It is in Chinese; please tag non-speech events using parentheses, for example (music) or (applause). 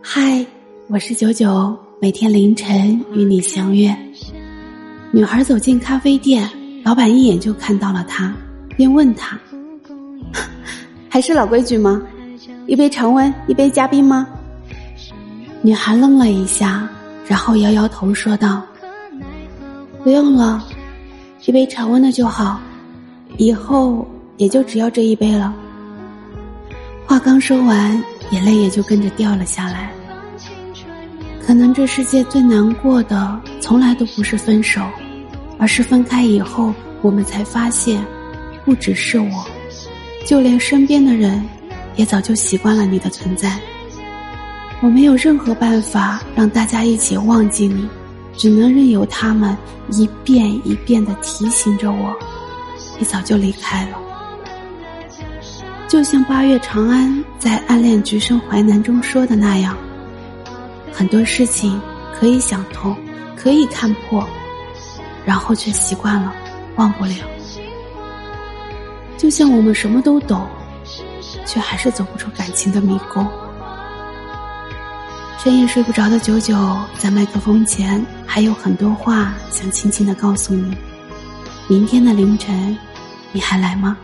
嗨，我是九九，每天凌晨与你相约。女孩走进咖啡店，老板一眼就看到了她，便问她：“ (laughs) 还是老规矩吗？一杯常温，一杯加冰吗？”女孩愣了一下，然后摇摇头说道：“不用了，一杯常温的就好，以后也就只要这一杯了。”话刚说完，眼泪也就跟着掉了下来。可能这世界最难过的，从来都不是分手，而是分开以后，我们才发现，不只是我，就连身边的人，也早就习惯了你的存在。我没有任何办法让大家一起忘记你，只能任由他们一遍一遍的提醒着我，你早就离开了。就像八月长安在《暗恋橘生淮南》中说的那样。很多事情可以想通，可以看破，然后却习惯了，忘不了。就像我们什么都懂，却还是走不出感情的迷宫。深夜睡不着的九九，在麦克风前还有很多话想轻轻的告诉你。明天的凌晨，你还来吗？